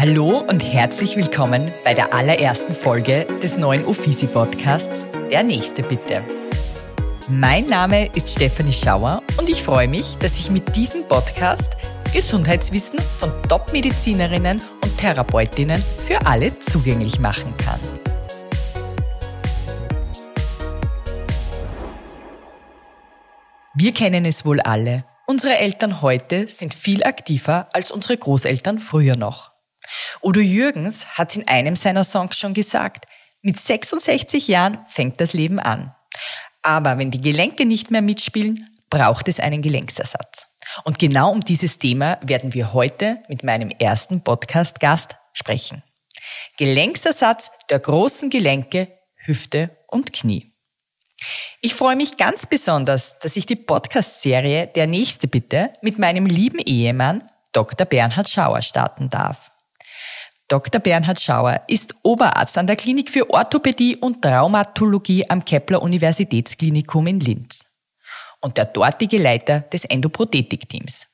Hallo und herzlich willkommen bei der allerersten Folge des neuen Offici Podcasts Der nächste bitte. Mein Name ist Stefanie Schauer und ich freue mich, dass ich mit diesem Podcast Gesundheitswissen von Top-Medizinerinnen und Therapeutinnen für alle zugänglich machen kann. Wir kennen es wohl alle. Unsere Eltern heute sind viel aktiver als unsere Großeltern früher noch. Udo Jürgens hat in einem seiner Songs schon gesagt, mit 66 Jahren fängt das Leben an. Aber wenn die Gelenke nicht mehr mitspielen, braucht es einen Gelenksersatz. Und genau um dieses Thema werden wir heute mit meinem ersten Podcast-Gast sprechen. Gelenksersatz der großen Gelenke, Hüfte und Knie. Ich freue mich ganz besonders, dass ich die Podcast-Serie Der nächste bitte mit meinem lieben Ehemann Dr. Bernhard Schauer starten darf. Dr. Bernhard Schauer ist Oberarzt an der Klinik für Orthopädie und Traumatologie am Kepler Universitätsklinikum in Linz und der dortige Leiter des Endoprothetik-Teams.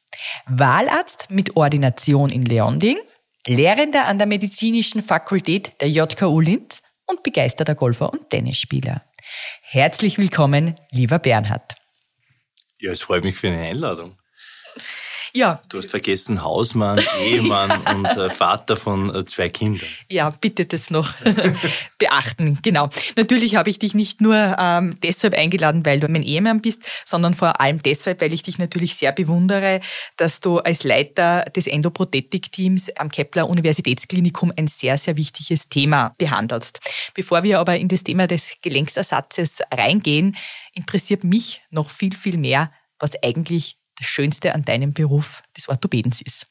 Wahlarzt mit Ordination in Leonding, Lehrender an der Medizinischen Fakultät der JKU Linz und begeisterter Golfer und Tennisspieler. Herzlich willkommen, lieber Bernhard. Ja, es freut mich für eine Einladung. Ja. Du hast vergessen, Hausmann, Ehemann und äh, Vater von äh, zwei Kindern. Ja, bitte das noch beachten. Genau. Natürlich habe ich dich nicht nur ähm, deshalb eingeladen, weil du mein Ehemann bist, sondern vor allem deshalb, weil ich dich natürlich sehr bewundere, dass du als Leiter des Endoprothetik-Teams am Kepler Universitätsklinikum ein sehr, sehr wichtiges Thema behandelst. Bevor wir aber in das Thema des Gelenksersatzes reingehen, interessiert mich noch viel, viel mehr, was eigentlich das Schönste an deinem Beruf des Orthopädens ist?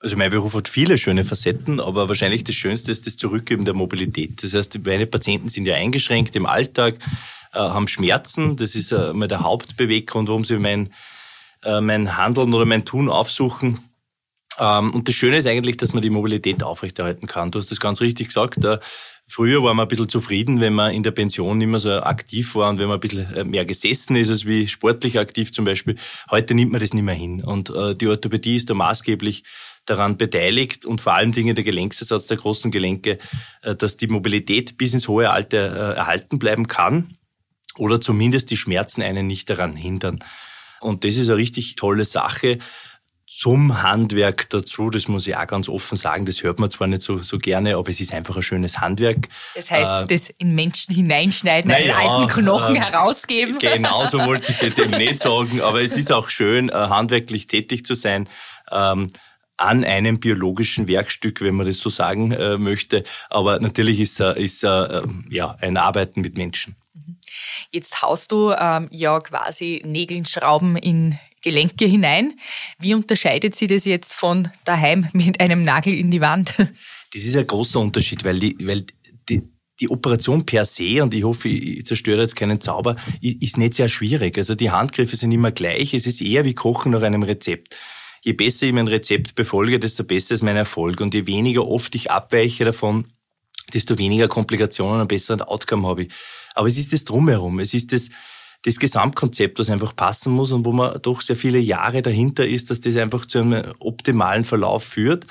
Also mein Beruf hat viele schöne Facetten, aber wahrscheinlich das Schönste ist das Zurückgeben der Mobilität. Das heißt, meine Patienten sind ja eingeschränkt im Alltag, äh, haben Schmerzen. Das ist äh, der Hauptbeweggrund, warum sie mein, äh, mein Handeln oder mein Tun aufsuchen. Ähm, und das Schöne ist eigentlich, dass man die Mobilität aufrechterhalten kann. Du hast das ganz richtig gesagt. Früher war man ein bisschen zufrieden, wenn man in der Pension nicht mehr so aktiv war und wenn man ein bisschen äh, mehr gesessen ist, als wie sportlich aktiv zum Beispiel. Heute nimmt man das nicht mehr hin. Und äh, die Orthopädie ist da maßgeblich daran beteiligt und vor allem Dinge der Gelenksersatz der großen Gelenke, äh, dass die Mobilität bis ins hohe Alter erhalten bleiben kann oder zumindest die Schmerzen einen nicht daran hindern. Und das ist eine richtig tolle Sache zum Handwerk dazu, das muss ich auch ganz offen sagen, das hört man zwar nicht so, so gerne, aber es ist einfach ein schönes Handwerk. Das heißt, äh, das in Menschen hineinschneiden, einen ja, alten Knochen äh, herausgeben. Genau so wollte ich jetzt eben nicht sagen, aber es ist auch schön, äh, handwerklich tätig zu sein. Ähm, an einem biologischen Werkstück, wenn man das so sagen äh, möchte. Aber natürlich ist, äh, ist äh, ja, ein Arbeiten mit Menschen. Jetzt haust du ähm, ja quasi Nägeln, Schrauben in, Gelenke hinein. Wie unterscheidet sie das jetzt von daheim mit einem Nagel in die Wand? Das ist ein großer Unterschied, weil die, weil die, die Operation per se, und ich hoffe, ich zerstöre jetzt keinen Zauber, ist nicht sehr schwierig. Also die Handgriffe sind immer gleich. Es ist eher wie Kochen nach einem Rezept. Je besser ich mein Rezept befolge, desto besser ist mein Erfolg. Und je weniger oft ich abweiche davon, desto weniger Komplikationen und besseren Outcome habe ich. Aber es ist das Drumherum. Es ist das, das Gesamtkonzept, das einfach passen muss und wo man doch sehr viele Jahre dahinter ist, dass das einfach zu einem optimalen Verlauf führt.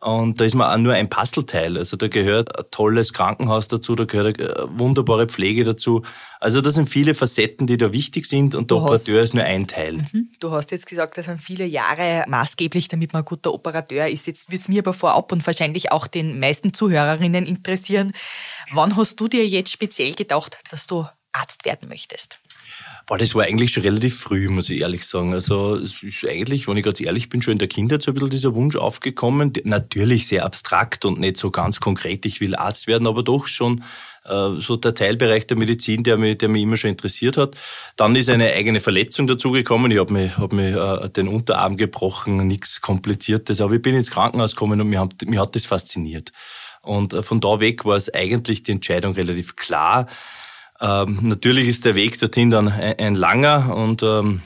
Und da ist man auch nur ein Puzzleteil. Also da gehört ein tolles Krankenhaus dazu, da gehört eine wunderbare Pflege dazu. Also das sind viele Facetten, die da wichtig sind und der du Operateur hast, ist nur ein Teil. Mhm. Du hast jetzt gesagt, das sind viele Jahre maßgeblich, damit man ein guter Operateur ist. Jetzt wird es mir aber vorab und wahrscheinlich auch den meisten Zuhörerinnen interessieren. Wann hast du dir jetzt speziell gedacht, dass du Arzt werden möchtest? Boah, das war eigentlich schon relativ früh, muss ich ehrlich sagen. Also es ist eigentlich, wenn ich ganz ehrlich bin, schon in der Kindheit so ein bisschen dieser Wunsch aufgekommen. Natürlich sehr abstrakt und nicht so ganz konkret, ich will Arzt werden, aber doch schon äh, so der Teilbereich der Medizin, der mich, der mich immer schon interessiert hat. Dann ist eine eigene Verletzung dazugekommen. Ich habe mir, hab mir äh, den Unterarm gebrochen, nichts Kompliziertes. Aber ich bin ins Krankenhaus gekommen und mich hat, mich hat das fasziniert. Und äh, von da weg war es eigentlich die Entscheidung relativ klar. Ähm, natürlich ist der Weg dorthin dann ein, ein langer und ähm,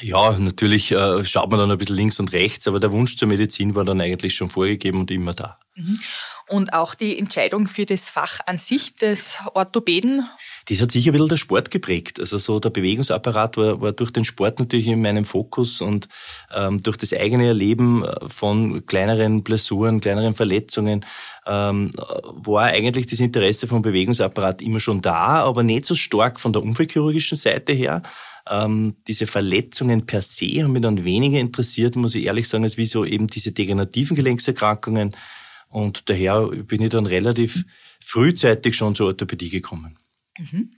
ja, natürlich äh, schaut man dann ein bisschen links und rechts, aber der Wunsch zur Medizin war dann eigentlich schon vorgegeben und immer da. Mhm. Und auch die Entscheidung für das Fach an sich des Orthopäden? Das hat sicher ein bisschen der Sport geprägt. Also so der Bewegungsapparat war, war durch den Sport natürlich in meinem Fokus und ähm, durch das eigene Erleben von kleineren Blessuren, kleineren Verletzungen ähm, war eigentlich das Interesse vom Bewegungsapparat immer schon da, aber nicht so stark von der unfallchirurgischen Seite her. Ähm, diese Verletzungen per se haben mich dann weniger interessiert, muss ich ehrlich sagen, als wie so eben diese degenerativen Gelenkserkrankungen. Und daher bin ich dann relativ frühzeitig schon zur Orthopädie gekommen. Mhm.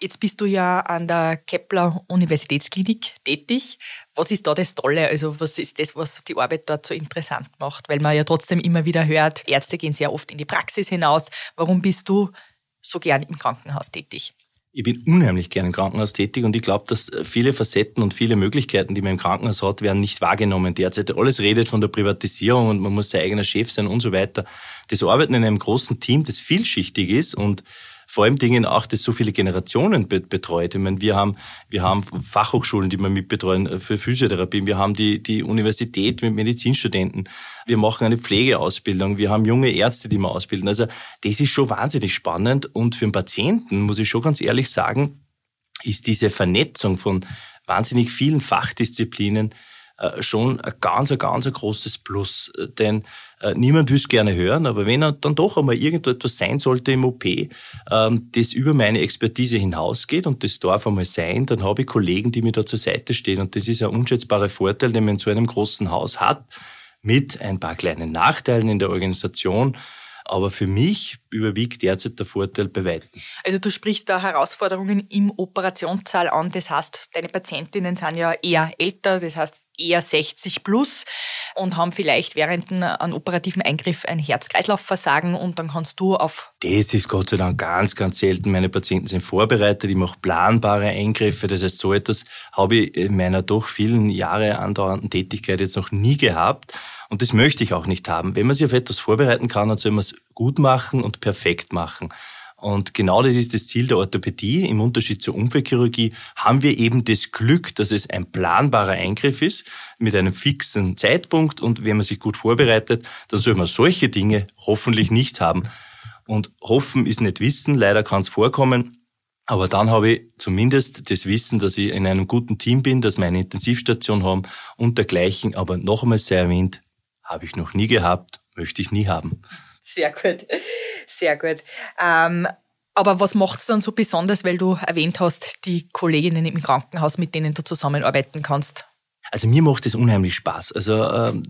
Jetzt bist du ja an der Kepler Universitätsklinik tätig. Was ist da das Tolle? Also was ist das, was die Arbeit dort so interessant macht? Weil man ja trotzdem immer wieder hört, Ärzte gehen sehr oft in die Praxis hinaus. Warum bist du so gern im Krankenhaus tätig? Ich bin unheimlich gern im Krankenhaus tätig und ich glaube, dass viele Facetten und viele Möglichkeiten, die man im Krankenhaus hat, werden nicht wahrgenommen derzeit. Alles redet von der Privatisierung und man muss sein eigener Chef sein und so weiter. Das Arbeiten in einem großen Team, das vielschichtig ist und vor allem Dingen auch, dass so viele Generationen betreut. Ich meine, wir haben, wir haben Fachhochschulen, die wir mitbetreuen äh, für Physiotherapie. Wir haben die, die Universität mit Medizinstudenten. Wir machen eine Pflegeausbildung. Wir haben junge Ärzte, die wir ausbilden. Also, das ist schon wahnsinnig spannend. Und für den Patienten, muss ich schon ganz ehrlich sagen, ist diese Vernetzung von wahnsinnig vielen Fachdisziplinen äh, schon ein ganz, ein ganz ein großes Plus. Denn niemand will es gerne hören, aber wenn dann doch einmal irgendetwas sein sollte im OP, ähm, das über meine Expertise hinausgeht und das darf einmal sein, dann habe ich Kollegen, die mir da zur Seite stehen. Und das ist ein unschätzbarer Vorteil, den man in so einem großen Haus hat, mit ein paar kleinen Nachteilen in der Organisation. Aber für mich überwiegt derzeit der Vorteil bei weitem. Also du sprichst da Herausforderungen im Operationssaal an. Das heißt, deine Patientinnen sind ja eher älter, das heißt eher 60 plus und haben vielleicht während einem operativen Eingriff ein Herz-Kreislauf-Versagen und dann kannst du auf... Das ist Gott sei Dank ganz, ganz selten. Meine Patienten sind vorbereitet, ich mache planbare Eingriffe. Das heißt, so etwas habe ich in meiner doch vielen Jahre andauernden Tätigkeit jetzt noch nie gehabt. Und das möchte ich auch nicht haben. Wenn man sich auf etwas vorbereiten kann, dann soll man es gut machen und perfekt machen. Und genau das ist das Ziel der Orthopädie. Im Unterschied zur Unfallchirurgie haben wir eben das Glück, dass es ein planbarer Eingriff ist mit einem fixen Zeitpunkt. Und wenn man sich gut vorbereitet, dann soll man solche Dinge hoffentlich nicht haben. Und hoffen ist nicht wissen. Leider kann es vorkommen. Aber dann habe ich zumindest das Wissen, dass ich in einem guten Team bin, dass wir eine Intensivstation haben und dergleichen. Aber noch einmal sehr erwähnt, habe ich noch nie gehabt, möchte ich nie haben. Sehr gut, sehr gut. Ähm, aber was macht es dann so besonders, weil du erwähnt hast, die Kolleginnen im Krankenhaus, mit denen du zusammenarbeiten kannst? Also mir macht es unheimlich Spaß. Also ähm,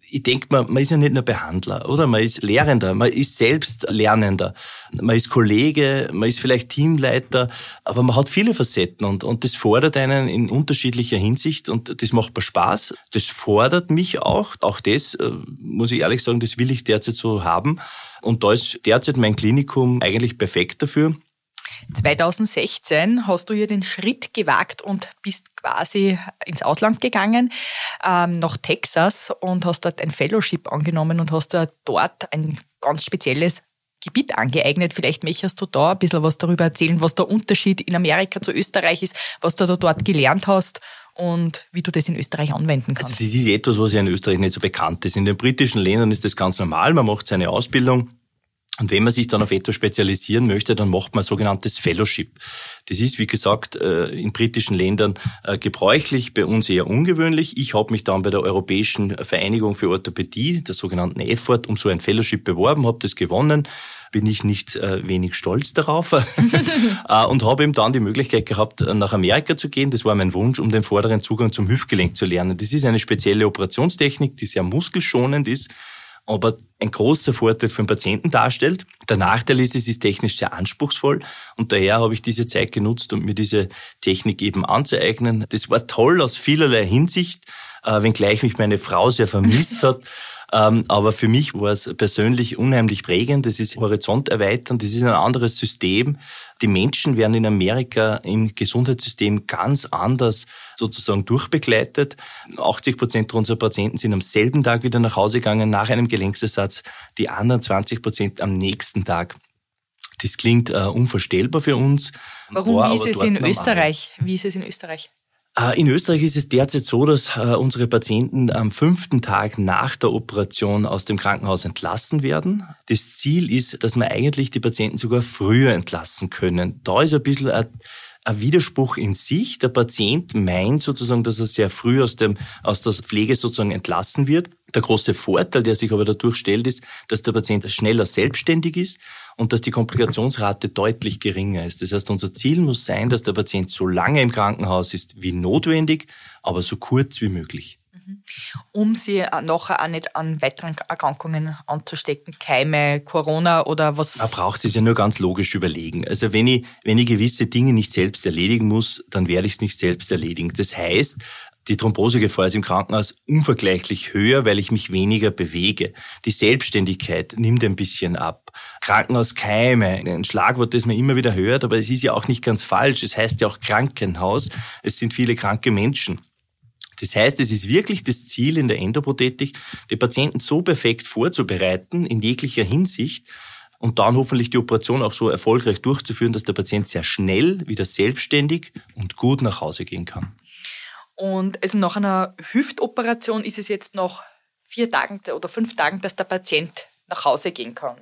ich denke, man, man ist ja nicht nur Behandler, oder? Man ist Lehrender, man ist selbst Lernender, man ist Kollege, man ist vielleicht Teamleiter, aber man hat viele Facetten und, und das fordert einen in unterschiedlicher Hinsicht und das macht mir Spaß. Das fordert mich auch. Auch das, äh, muss ich ehrlich sagen, das will ich derzeit so haben. Und da ist derzeit mein Klinikum eigentlich perfekt dafür. 2016 hast du ja den Schritt gewagt und bist quasi ins Ausland gegangen, ähm, nach Texas und hast dort ein Fellowship angenommen und hast dort ein ganz spezielles Gebiet angeeignet. Vielleicht möchtest du da ein bisschen was darüber erzählen, was der Unterschied in Amerika zu Österreich ist, was du da dort gelernt hast und wie du das in Österreich anwenden kannst. Also das ist etwas, was ja in Österreich nicht so bekannt ist. In den britischen Ländern ist das ganz normal. Man macht seine Ausbildung und wenn man sich dann auf etwas spezialisieren möchte, dann macht man sogenanntes Fellowship. Das ist, wie gesagt, äh, in britischen Ländern äh, gebräuchlich, bei uns eher ungewöhnlich. Ich habe mich dann bei der Europäischen Vereinigung für Orthopädie, der sogenannten EFORT, um so ein Fellowship beworben, habe das gewonnen bin ich nicht äh, wenig stolz darauf äh, und habe eben dann die Möglichkeit gehabt, nach Amerika zu gehen. Das war mein Wunsch, um den vorderen Zugang zum Hüftgelenk zu lernen. Das ist eine spezielle Operationstechnik, die sehr muskelschonend ist aber ein großer Vorteil für den Patienten darstellt. Der Nachteil ist, es ist technisch sehr anspruchsvoll und daher habe ich diese Zeit genutzt, um mir diese Technik eben anzueignen. Das war toll aus vielerlei Hinsicht, äh, wenngleich mich meine Frau sehr vermisst hat. Ähm, aber für mich war es persönlich unheimlich prägend. Das ist Horizont erweitern, das ist ein anderes System. Die Menschen werden in Amerika im Gesundheitssystem ganz anders sozusagen durchbegleitet. 80 Prozent unserer Patienten sind am selben Tag wieder nach Hause gegangen nach einem Gelenksersatz, die anderen 20 Prozent am nächsten Tag. Das klingt äh, unvorstellbar für uns. Warum? Wie ist es in Österreich? Wie ist es in Österreich? Äh, in Österreich ist es derzeit so, dass äh, unsere Patienten am fünften Tag nach der Operation aus dem Krankenhaus entlassen werden. Das Ziel ist, dass wir eigentlich die Patienten sogar früher entlassen können. Da ist ein bisschen ein ein Widerspruch in sich. Der Patient meint sozusagen, dass er sehr früh aus, dem, aus der Pflege sozusagen entlassen wird. Der große Vorteil, der sich aber dadurch stellt, ist, dass der Patient schneller selbstständig ist und dass die Komplikationsrate deutlich geringer ist. Das heißt, unser Ziel muss sein, dass der Patient so lange im Krankenhaus ist wie notwendig, aber so kurz wie möglich. Mhm. Um sie nachher auch nicht an weiteren Erkrankungen anzustecken, Keime, Corona oder was? Man braucht es ja nur ganz logisch überlegen. Also wenn ich, wenn ich gewisse Dinge nicht selbst erledigen muss, dann werde ich es nicht selbst erledigen. Das heißt, die Thrombosegefahr ist im Krankenhaus unvergleichlich höher, weil ich mich weniger bewege. Die Selbstständigkeit nimmt ein bisschen ab. Krankenhauskeime, ein Schlagwort, das man immer wieder hört, aber es ist ja auch nicht ganz falsch. Es heißt ja auch Krankenhaus. Es sind viele kranke Menschen. Das heißt, es ist wirklich das Ziel in der Endoprothetik, die Patienten so perfekt vorzubereiten in jeglicher Hinsicht und dann hoffentlich die Operation auch so erfolgreich durchzuführen, dass der Patient sehr schnell wieder selbstständig und gut nach Hause gehen kann. Und also nach einer Hüftoperation ist es jetzt noch vier Tagen oder fünf Tagen, dass der Patient nach Hause gehen kann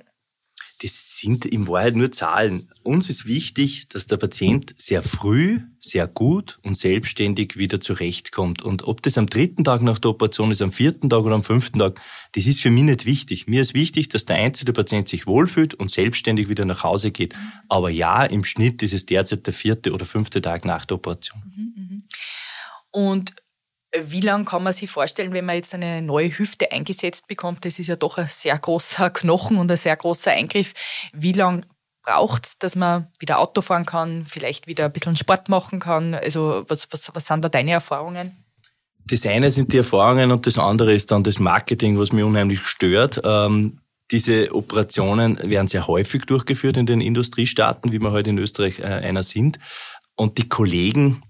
das sind in Wahrheit nur Zahlen. Uns ist wichtig, dass der Patient sehr früh, sehr gut und selbstständig wieder zurechtkommt. Und ob das am dritten Tag nach der Operation ist, am vierten Tag oder am fünften Tag, das ist für mich nicht wichtig. Mir ist wichtig, dass der einzelne Patient sich wohlfühlt und selbstständig wieder nach Hause geht. Aber ja, im Schnitt ist es derzeit der vierte oder fünfte Tag nach der Operation. Mhm, mhm. Und wie lange kann man sich vorstellen, wenn man jetzt eine neue Hüfte eingesetzt bekommt? Das ist ja doch ein sehr großer Knochen und ein sehr großer Eingriff. Wie lange braucht es, dass man wieder Auto fahren kann, vielleicht wieder ein bisschen Sport machen kann? Also was, was, was sind da deine Erfahrungen? Das eine sind die Erfahrungen und das andere ist dann das Marketing, was mich unheimlich stört. Ähm, diese Operationen werden sehr häufig durchgeführt in den Industriestaaten, wie wir heute in Österreich äh, einer sind. Und die Kollegen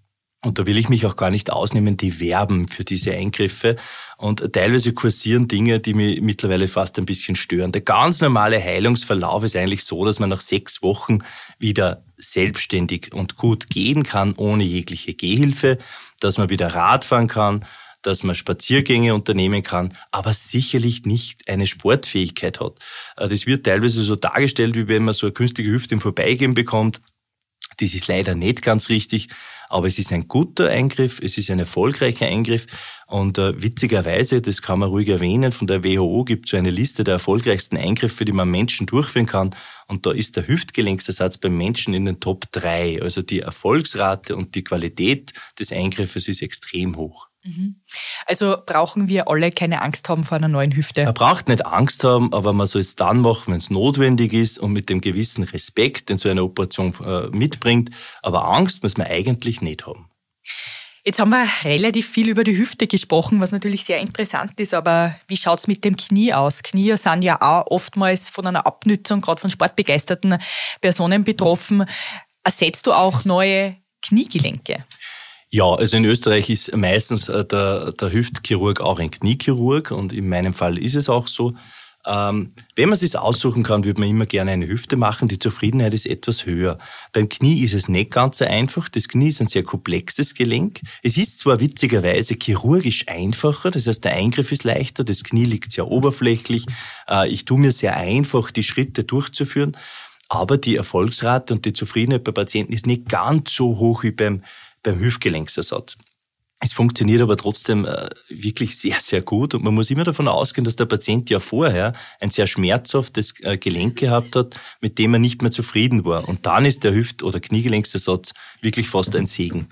und da will ich mich auch gar nicht ausnehmen, die werben für diese Eingriffe. Und teilweise kursieren Dinge, die mich mittlerweile fast ein bisschen stören. Der ganz normale Heilungsverlauf ist eigentlich so, dass man nach sechs Wochen wieder selbstständig und gut gehen kann, ohne jegliche Gehhilfe, dass man wieder Radfahren kann, dass man Spaziergänge unternehmen kann, aber sicherlich nicht eine Sportfähigkeit hat. Äh, das wird teilweise so dargestellt, wie wenn man so eine künstliche Hüfte im Vorbeigehen bekommt. Das ist leider nicht ganz richtig, aber es ist ein guter Eingriff, es ist ein erfolgreicher Eingriff und äh, witzigerweise, das kann man ruhig erwähnen, von der WHO gibt es so eine Liste der erfolgreichsten Eingriffe, die man Menschen durchführen kann und da ist der Hüftgelenksersatz beim Menschen in den Top 3. Also die Erfolgsrate und die Qualität des Eingriffes ist extrem hoch. Mhm. Also brauchen wir alle keine Angst haben vor einer neuen Hüfte? Man braucht nicht Angst haben, aber man soll es dann machen, wenn es notwendig ist und mit dem gewissen Respekt, den so eine Operation äh, mitbringt. Aber Angst muss man eigentlich nicht haben. Jetzt haben wir relativ viel über die Hüfte gesprochen, was natürlich sehr interessant ist, aber wie schaut es mit dem Knie aus? Knie sind ja auch oftmals von einer Abnützung, gerade von sportbegeisterten Personen betroffen. Ersetzt du auch neue Kniegelenke? Ja, also in Österreich ist meistens äh, der, der Hüftchirurg auch ein Kniechirurg und in meinem Fall ist es auch so. Ähm, wenn man es sich aussuchen kann, würde man immer gerne eine Hüfte machen. Die Zufriedenheit ist etwas höher. Beim Knie ist es nicht ganz so einfach. Das Knie ist ein sehr komplexes Gelenk. Es ist zwar witzigerweise chirurgisch einfacher, das heißt, der Eingriff ist leichter, das Knie liegt sehr oberflächlich. Äh, ich tue mir sehr einfach, die Schritte durchzuführen. Aber die Erfolgsrate und die Zufriedenheit bei Patienten ist nicht ganz so hoch wie beim beim Hüftgelenksersatz. Es funktioniert aber trotzdem äh, wirklich sehr, sehr gut und man muss immer davon ausgehen, dass der Patient ja vorher ein sehr schmerzhaftes äh, Gelenk gehabt hat, mit dem er nicht mehr zufrieden war. Und dann ist der Hüft- oder Kniegelenksersatz wirklich fast ein Segen.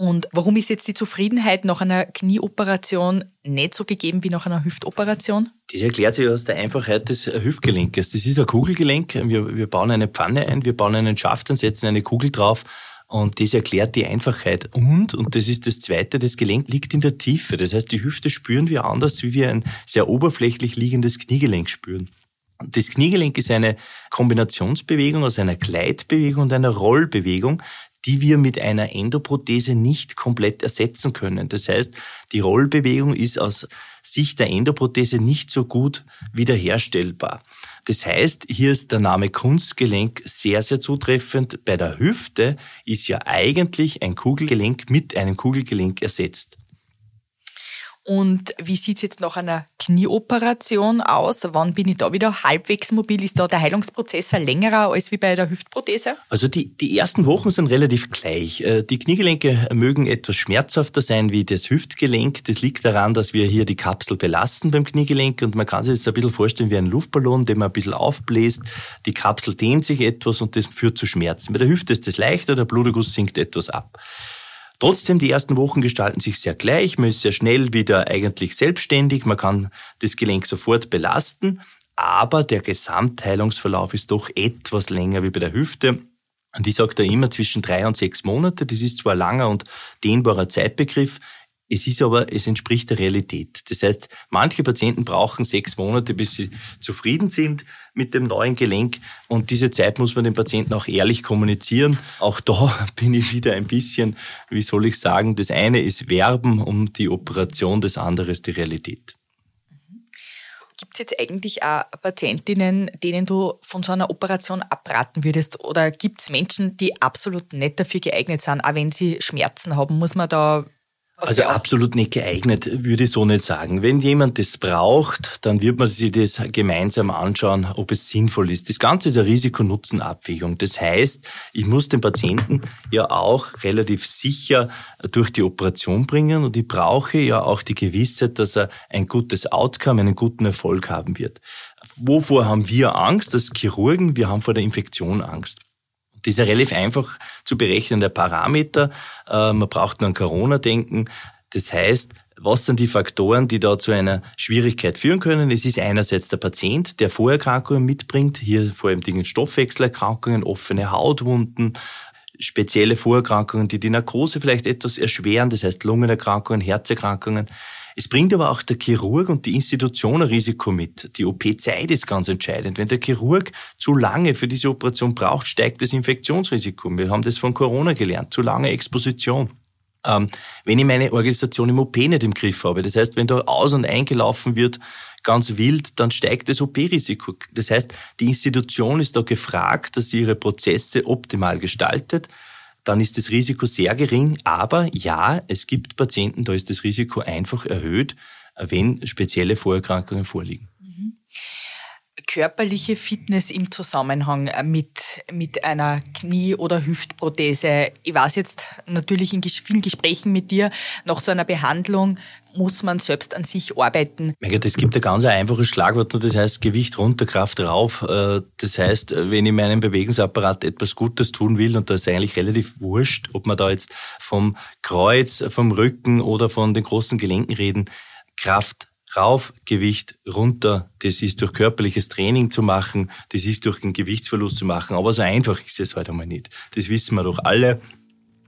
Und warum ist jetzt die Zufriedenheit nach einer Knieoperation nicht so gegeben wie nach einer Hüftoperation? Das erklärt sich aus der Einfachheit des Hüftgelenkes. Das ist ein Kugelgelenk. Wir, wir bauen eine Pfanne ein, wir bauen einen Schaft und setzen eine Kugel drauf und das erklärt die Einfachheit. Und, und das ist das Zweite, das Gelenk liegt in der Tiefe. Das heißt, die Hüfte spüren wir anders, wie wir ein sehr oberflächlich liegendes Kniegelenk spüren. Das Kniegelenk ist eine Kombinationsbewegung aus einer Gleitbewegung und einer Rollbewegung, die wir mit einer Endoprothese nicht komplett ersetzen können. Das heißt, die Rollbewegung ist aus Sicht der Endoprothese nicht so gut wiederherstellbar. Das heißt, hier ist der Name Kunstgelenk sehr, sehr zutreffend. Bei der Hüfte ist ja eigentlich ein Kugelgelenk mit einem Kugelgelenk ersetzt. Und wie sieht's jetzt nach einer Knieoperation aus? Wann bin ich da wieder halbwegs mobil? Ist da der Heilungsprozess längerer als wie bei der Hüftprothese? Also die, die ersten Wochen sind relativ gleich. Äh, die Kniegelenke mögen etwas schmerzhafter sein wie das Hüftgelenk. Das liegt daran, dass wir hier die Kapsel belasten beim Kniegelenk und man kann sich das ein bisschen vorstellen wie ein Luftballon, den man ein bisschen aufbläst. Die Kapsel dehnt sich etwas und das führt zu Schmerzen. Bei der Hüfte ist das leichter, der Bluterguss sinkt etwas ab. Trotzdem, die ersten Wochen gestalten sich sehr gleich. Man ist sehr schnell wieder eigentlich selbstständig. Man kann das Gelenk sofort belasten. Aber der Gesamtheilungsverlauf ist doch etwas länger wie bei der Hüfte. Und ich sage da immer zwischen drei und sechs Monate. Das ist zwar ein langer und dehnbarer Zeitbegriff, es ist aber, es entspricht der Realität. Das heißt, manche Patienten brauchen sechs Monate, bis sie zufrieden sind mit dem neuen Gelenk. Und diese Zeit muss man den Patienten auch ehrlich kommunizieren. Auch da bin ich wieder ein bisschen, wie soll ich sagen, das eine ist Werben um die Operation, das andere ist die Realität. Gibt es jetzt eigentlich auch Patientinnen, denen du von so einer Operation abraten würdest? Oder gibt es Menschen, die absolut nicht dafür geeignet sind, auch wenn sie Schmerzen haben? Muss man da also absolut nicht geeignet, würde ich so nicht sagen. Wenn jemand das braucht, dann wird man sich das gemeinsam anschauen, ob es sinnvoll ist. Das Ganze ist eine Risiko-Nutzen-Abwägung. Das heißt, ich muss den Patienten ja auch relativ sicher durch die Operation bringen und ich brauche ja auch die Gewissheit, dass er ein gutes Outcome, einen guten Erfolg haben wird. Wovor haben wir Angst als Chirurgen? Wir haben vor der Infektion Angst. Das ist ja relativ einfach zu berechnender Parameter. Äh, man braucht nur an Corona denken. Das heißt, was sind die Faktoren, die da zu einer Schwierigkeit führen können? Es ist einerseits der Patient, der Vorerkrankungen mitbringt, hier vor allem Dinge Stoffwechselerkrankungen, offene Hautwunden, spezielle Vorerkrankungen, die die Narkose vielleicht etwas erschweren, das heißt Lungenerkrankungen, Herzerkrankungen. Es bringt aber auch der Chirurg und die Institution ein Risiko mit. Die OP-Zeit ist ganz entscheidend. Wenn der Chirurg zu lange für diese Operation braucht, steigt das Infektionsrisiko. Wir haben das von Corona gelernt. Zu lange Exposition. Ähm, wenn ich meine Organisation im OP nicht im Griff habe, das heißt, wenn da aus- und eingelaufen wird, ganz wild, dann steigt das OP-Risiko. Das heißt, die Institution ist da gefragt, dass sie ihre Prozesse optimal gestaltet dann ist das Risiko sehr gering. Aber ja, es gibt Patienten, da ist das Risiko einfach erhöht, wenn spezielle Vorerkrankungen vorliegen. Körperliche Fitness im Zusammenhang mit, mit einer Knie- oder Hüftprothese. Ich weiß jetzt natürlich in vielen Gesprächen mit dir, nach so einer Behandlung muss man selbst an sich arbeiten. Es gibt ein ganz einfaches Schlagwort, das heißt Gewicht runter, Kraft rauf. Äh, das heißt, wenn ich meinem Bewegungsapparat etwas Gutes tun will, und das ist eigentlich relativ wurscht, ob man da jetzt vom Kreuz, vom Rücken oder von den großen Gelenken reden, Kraft rauf, Gewicht runter. Das ist durch körperliches Training zu machen, das ist durch den Gewichtsverlust zu machen. Aber so einfach ist es halt einmal nicht. Das wissen wir doch alle.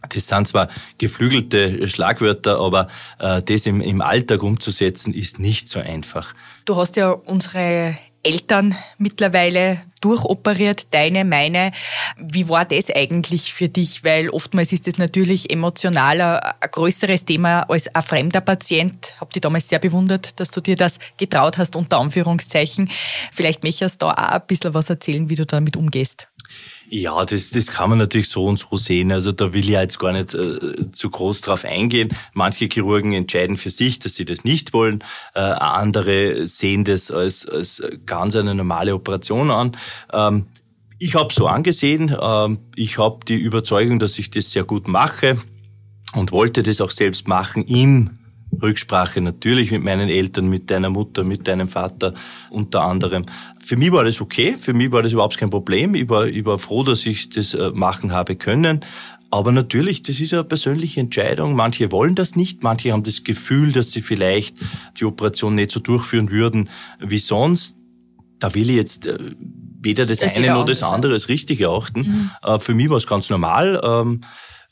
Das sind zwar geflügelte Schlagwörter, aber äh, das im, im Alltag umzusetzen, ist nicht so einfach. Du hast ja unsere Eltern mittlerweile durchoperiert, deine, meine. Wie war das eigentlich für dich? Weil oftmals ist das natürlich emotional ein größeres Thema als ein fremder Patient. Hab dich damals sehr bewundert, dass du dir das getraut hast, unter Anführungszeichen. Vielleicht möchtest du da auch ein bisschen was erzählen, wie du damit umgehst. Ja, das, das kann man natürlich so und so sehen. Also da will ich jetzt gar nicht äh, zu groß drauf eingehen. Manche Chirurgen entscheiden für sich, dass sie das nicht wollen. Äh, andere sehen das als, als ganz eine normale Operation an. Ähm, ich habe so angesehen. Ähm, ich habe die Überzeugung, dass ich das sehr gut mache und wollte das auch selbst machen im Rücksprache natürlich mit meinen Eltern, mit deiner Mutter, mit deinem Vater unter anderem. Für mich war das okay, für mich war das überhaupt kein Problem. Ich war, ich war froh, dass ich das äh, machen habe können. Aber natürlich, das ist eine persönliche Entscheidung. Manche wollen das nicht, manche haben das Gefühl, dass sie vielleicht die Operation nicht so durchführen würden wie sonst. Da will ich jetzt äh, weder das, das eine noch das andere als richtig erachten. Mhm. Äh, für mich war es ganz normal.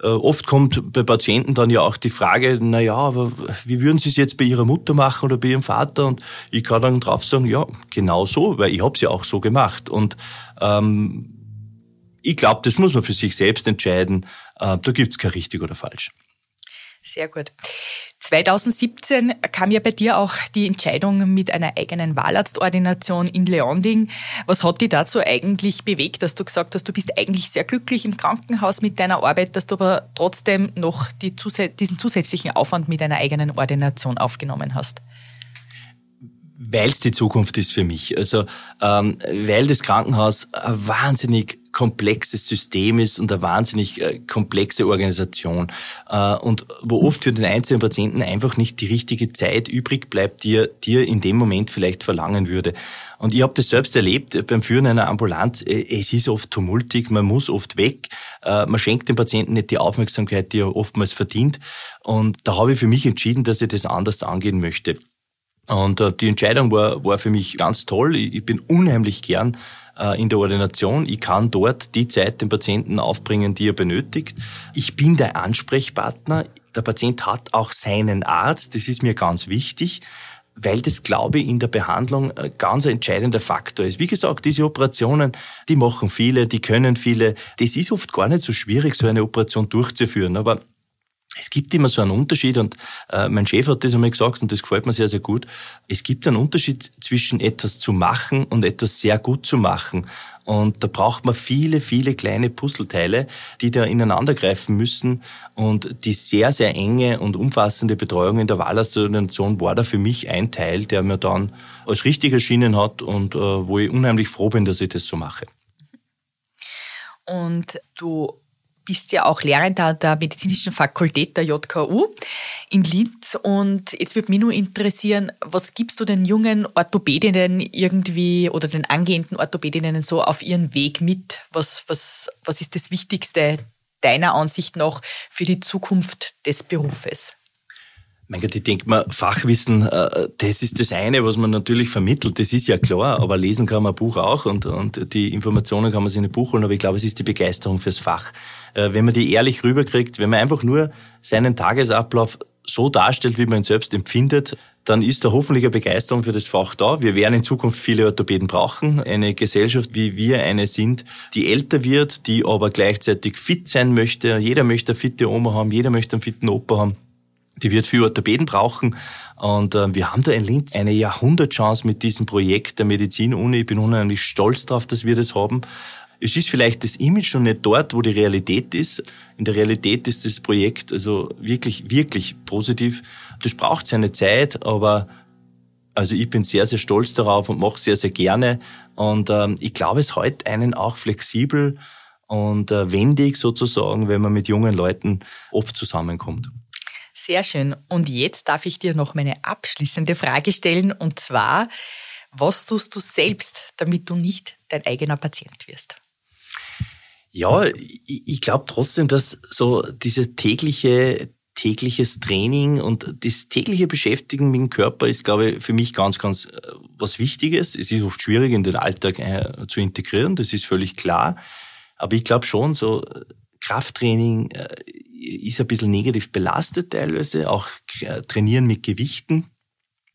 Äh, oft kommt bei Patienten dann ja auch die Frage, na ja, aber wie würden Sie es jetzt bei Ihrer Mutter machen oder bei Ihrem Vater? Und ich kann dann drauf sagen, ja, genau so, weil ich habe es ja auch so gemacht. Und ähm, ich glaube, das muss man für sich selbst entscheiden. Äh, da gibt's kein richtig oder falsch. Sehr gut. 2017 kam ja bei dir auch die Entscheidung mit einer eigenen Wahlarztordination in Leonding. Was hat dich dazu eigentlich bewegt, dass du gesagt hast, du bist eigentlich sehr glücklich im Krankenhaus mit deiner Arbeit, dass du aber trotzdem noch die, diesen zusätzlichen Aufwand mit einer eigenen Ordination aufgenommen hast? Weil es die Zukunft ist für mich. Also ähm, weil das Krankenhaus ein wahnsinnig komplexes System ist und eine wahnsinnig äh, komplexe Organisation äh, und wo oft für den einzelnen Patienten einfach nicht die richtige Zeit übrig bleibt, die er, die er in dem Moment vielleicht verlangen würde. Und ich habe das selbst erlebt beim Führen einer Ambulanz. Äh, es ist oft tumultig, man muss oft weg, äh, man schenkt dem Patienten nicht die Aufmerksamkeit, die er oftmals verdient. Und da habe ich für mich entschieden, dass ich das anders angehen möchte. Und äh, die Entscheidung war, war für mich ganz toll. Ich, ich bin unheimlich gern äh, in der Ordination. Ich kann dort die Zeit dem Patienten aufbringen, die er benötigt. Ich bin der Ansprechpartner. Der Patient hat auch seinen Arzt. Das ist mir ganz wichtig weil das, glaube ich, in der Behandlung ein ganz entscheidender Faktor ist. Wie gesagt, diese Operationen, die machen viele, die können viele. Das ist oft gar nicht so schwierig, so eine Operation durchzuführen. Aber es gibt immer so einen Unterschied und äh, mein Chef hat das einmal gesagt und das gefällt mir sehr, sehr gut. Es gibt einen Unterschied zwischen etwas zu machen und etwas sehr gut zu machen. Und da braucht man viele, viele kleine Puzzleteile, die da ineinandergreifen müssen. Und die sehr, sehr enge und umfassende Betreuung in der Wahlassociation war da für mich ein Teil, der mir dann als richtig erschienen hat und äh, wo ich unheimlich froh bin, dass ich das so mache. Und du bist ja auch Lehrender der Medizinischen Fakultät der JKU in Linz. Und jetzt würde mich nur interessieren, was gibst du den jungen Orthopädinnen irgendwie oder den angehenden Orthopädinnen so auf ihren Weg mit? Was, was, was ist das Wichtigste deiner Ansicht nach für die Zukunft des Berufes? Mein Gott, ich denke mal, Fachwissen, äh, das ist das eine, was man natürlich vermittelt, das ist ja klar, aber lesen kann man ein Buch auch und, und die Informationen kann man sich in ein Buch holen, aber ich glaube, es ist die Begeisterung fürs Fach. Äh, wenn man die ehrlich rüberkriegt, wenn man einfach nur seinen Tagesablauf so darstellt, wie man ihn selbst empfindet, dann ist da hoffentlich eine Begeisterung für das Fach da. Wir werden in Zukunft viele Orthopäden brauchen. Eine Gesellschaft, wie wir eine sind, die älter wird, die aber gleichzeitig fit sein möchte. Jeder möchte eine fitte Oma haben, jeder möchte einen fitten Opa haben die wird viel Orthopäden brauchen. Und äh, wir haben da in Linz eine Jahrhundertchance mit diesem Projekt der Medizin-Uni. Ich bin unheimlich stolz darauf, dass wir das haben. Es ist vielleicht das Image noch nicht dort, wo die Realität ist. In der Realität ist das Projekt also wirklich, wirklich positiv. Das braucht seine Zeit, aber also ich bin sehr, sehr stolz darauf und mache sehr, sehr gerne. Und ähm, ich glaube, es hält einen auch flexibel und äh, wendig sozusagen, wenn man mit jungen Leuten oft zusammenkommt. Sehr schön. Und jetzt darf ich dir noch meine abschließende Frage stellen. Und zwar, was tust du selbst, damit du nicht dein eigener Patient wirst? Ja, ich glaube trotzdem, dass so diese tägliche tägliches Training und das tägliche Beschäftigen mit dem Körper ist, glaube ich, für mich ganz, ganz äh, was Wichtiges. Es ist oft schwierig in den Alltag äh, zu integrieren, das ist völlig klar. Aber ich glaube schon, so Krafttraining ist ein bisschen negativ belastet teilweise, auch trainieren mit Gewichten.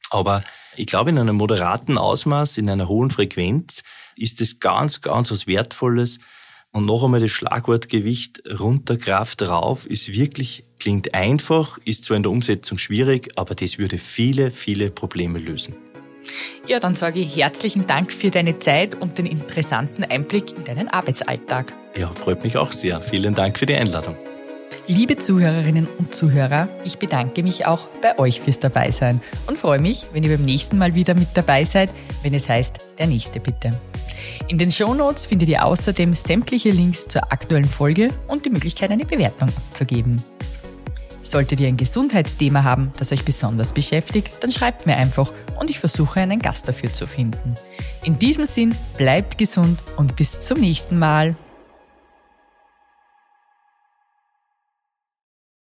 Aber ich glaube, in einem moderaten Ausmaß, in einer hohen Frequenz ist es ganz, ganz was Wertvolles. Und noch einmal das Schlagwort Gewicht runter, Kraft rauf ist wirklich, klingt einfach, ist zwar in der Umsetzung schwierig, aber das würde viele, viele Probleme lösen. Ja, dann sage ich herzlichen Dank für deine Zeit und den interessanten Einblick in deinen Arbeitsalltag. Ja, freut mich auch sehr. Vielen Dank für die Einladung. Liebe Zuhörerinnen und Zuhörer, ich bedanke mich auch bei euch fürs Dabeisein und freue mich, wenn ihr beim nächsten Mal wieder mit dabei seid, wenn es heißt, der nächste bitte. In den Show Notes findet ihr außerdem sämtliche Links zur aktuellen Folge und die Möglichkeit, eine Bewertung abzugeben. Solltet ihr ein Gesundheitsthema haben, das euch besonders beschäftigt, dann schreibt mir einfach und ich versuche einen Gast dafür zu finden. In diesem Sinn, bleibt gesund und bis zum nächsten Mal.